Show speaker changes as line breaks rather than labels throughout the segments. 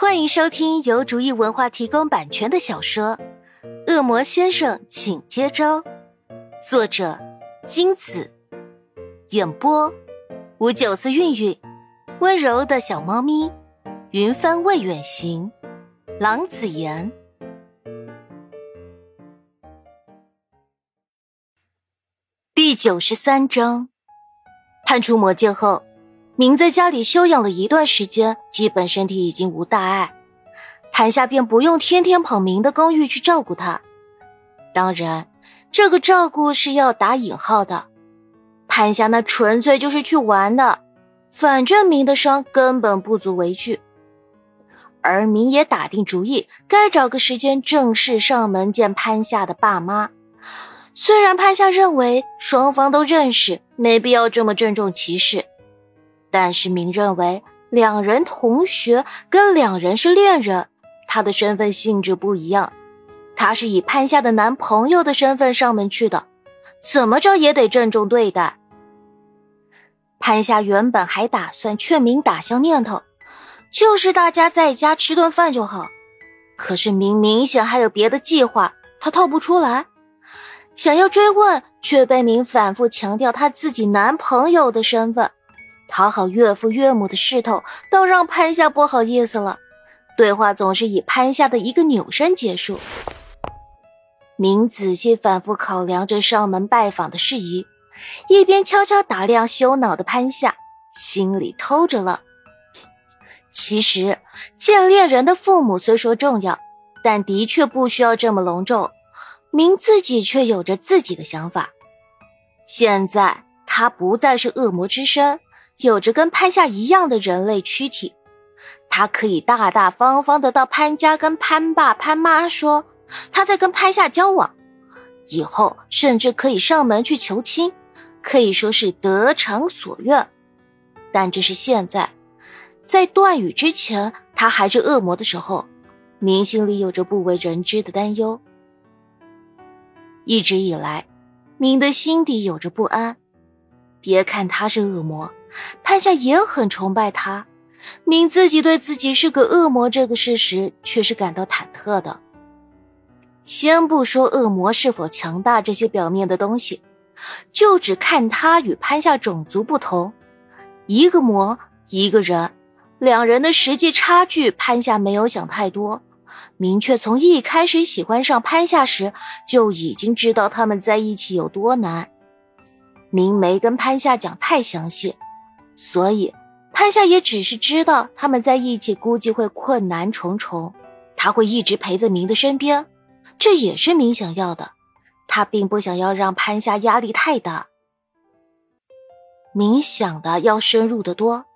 欢迎收听由竹意文化提供版权的小说《恶魔先生，请接招》，作者金子，演播五九四韵韵，温柔的小猫咪，云帆未远行，郎子言。第九十三章，判出魔戒后。明在家里休养了一段时间，基本身体已经无大碍，潘夏便不用天天跑明的公寓去照顾他。当然，这个照顾是要打引号的。潘夏那纯粹就是去玩的，反正明的伤根本不足为惧。而明也打定主意，该找个时间正式上门见潘夏的爸妈。虽然潘夏认为双方都认识，没必要这么郑重其事。但是明认为，两人同学跟两人是恋人，他的身份性质不一样。他是以潘夏的男朋友的身份上门去的，怎么着也得郑重对待。潘夏原本还打算劝明打消念头，就是大家在家吃顿饭就好。可是明明显还有别的计划，他套不出来，想要追问，却被明反复强调他自己男朋友的身份。讨好岳父岳母的势头，倒让潘夏不好意思了。对话总是以潘夏的一个扭身结束。明仔细反复考量着上门拜访的事宜，一边悄悄打量羞恼的潘夏，心里偷着乐。其实见恋人的父母虽说重要，但的确不需要这么隆重。明自己却有着自己的想法。现在他不再是恶魔之身。有着跟潘夏一样的人类躯体，他可以大大方方的到潘家跟潘爸潘妈说他在跟潘夏交往，以后甚至可以上门去求亲，可以说是得偿所愿。但这是现在，在断语之前，他还是恶魔的时候，明心里有着不为人知的担忧。一直以来，明的心底有着不安，别看他是恶魔。潘夏也很崇拜他，明自己对自己是个恶魔这个事实却是感到忐忑的。先不说恶魔是否强大这些表面的东西，就只看他与潘夏种族不同，一个魔一个人，两人的实际差距，潘夏没有想太多。明确从一开始喜欢上潘夏时，就已经知道他们在一起有多难。明没跟潘夏讲太详细。所以，潘夏也只是知道他们在一起估计会困难重重，他会一直陪在明的身边，这也是明想要的。他并不想要让潘夏压力太大。明想的要深入的多，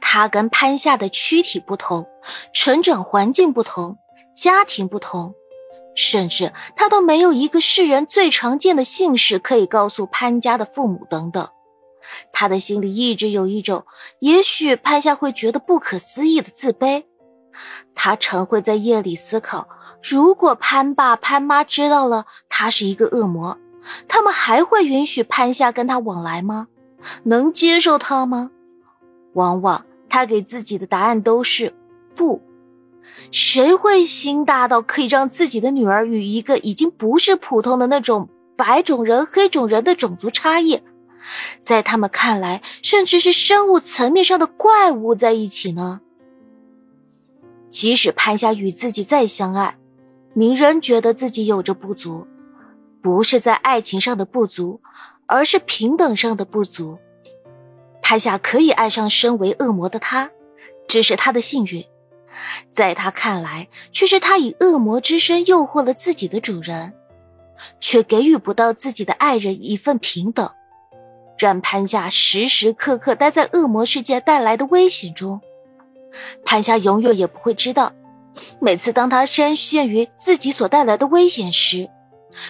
他跟潘夏的躯体不同，成长环境不同，家庭不同，甚至他都没有一个世人最常见的姓氏可以告诉潘家的父母等等。他的心里一直有一种，也许潘夏会觉得不可思议的自卑。他常会在夜里思考：如果潘爸潘妈知道了他是一个恶魔，他们还会允许潘夏跟他往来吗？能接受他吗？往往他给自己的答案都是不。谁会心大到可以让自己的女儿与一个已经不是普通的那种白种人、黑种人的种族差异？在他们看来，甚至是生物层面上的怪物在一起呢。即使潘夏与自己再相爱，明仍觉得自己有着不足，不是在爱情上的不足，而是平等上的不足。潘夏可以爱上身为恶魔的他，这是他的幸运，在他看来，却是他以恶魔之身诱惑了自己的主人，却给予不到自己的爱人一份平等。让潘夏时时刻刻待在恶魔世界带来的危险中，潘夏永远也不会知道，每次当他深陷于自己所带来的危险时，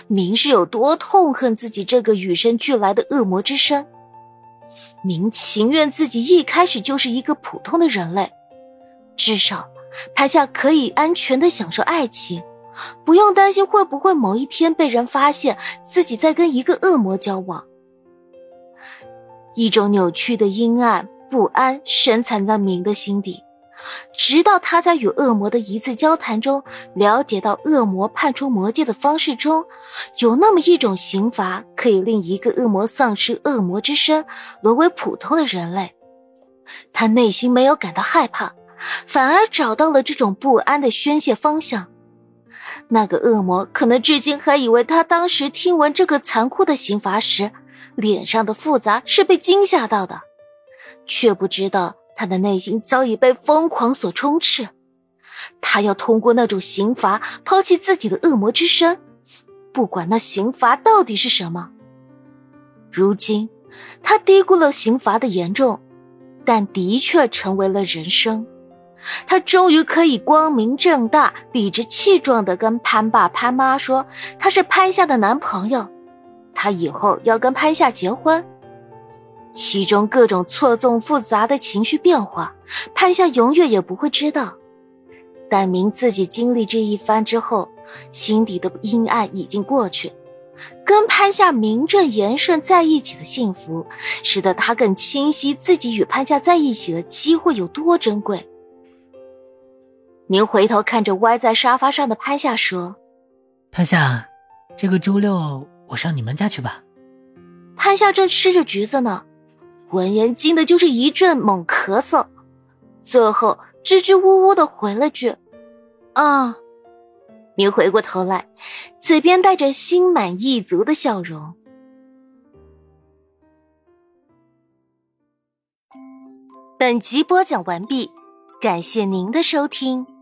明是有多痛恨自己这个与生俱来的恶魔之身。明情愿自己一开始就是一个普通的人类，至少潘夏可以安全的享受爱情，不用担心会不会某一天被人发现自己在跟一个恶魔交往。一种扭曲的阴暗不安深藏在明的心底，直到他在与恶魔的一次交谈中，了解到恶魔判出魔戒的方式中，有那么一种刑罚可以令一个恶魔丧失恶魔之身，沦为普通的人类。他内心没有感到害怕，反而找到了这种不安的宣泄方向。那个恶魔可能至今还以为他当时听闻这个残酷的刑罚时，脸上的复杂是被惊吓到的，却不知道。他的内心早已被疯狂所充斥，他要通过那种刑罚抛弃自己的恶魔之身，不管那刑罚到底是什么。如今，他低估了刑罚的严重，但的确成为了人生。他终于可以光明正大、理直气壮的跟潘爸潘妈说，他是潘夏的男朋友，他以后要跟潘夏结婚。其中各种错综复杂的情绪变化，潘夏永远也不会知道。但明自己经历这一番之后，心底的阴暗已经过去。跟潘夏名正言顺在一起的幸福，使得他更清晰自己与潘夏在一起的机会有多珍贵。明回头看着歪在沙发上的潘夏说：“
潘夏，这个周六我上你们家去吧。”
潘夏正吃着橘子呢。闻言，惊的就是一阵猛咳嗽，最后支支吾吾的回了句：“啊。”明回过头来，嘴边带着心满意足的笑容。本集播讲完毕，感谢您的收听。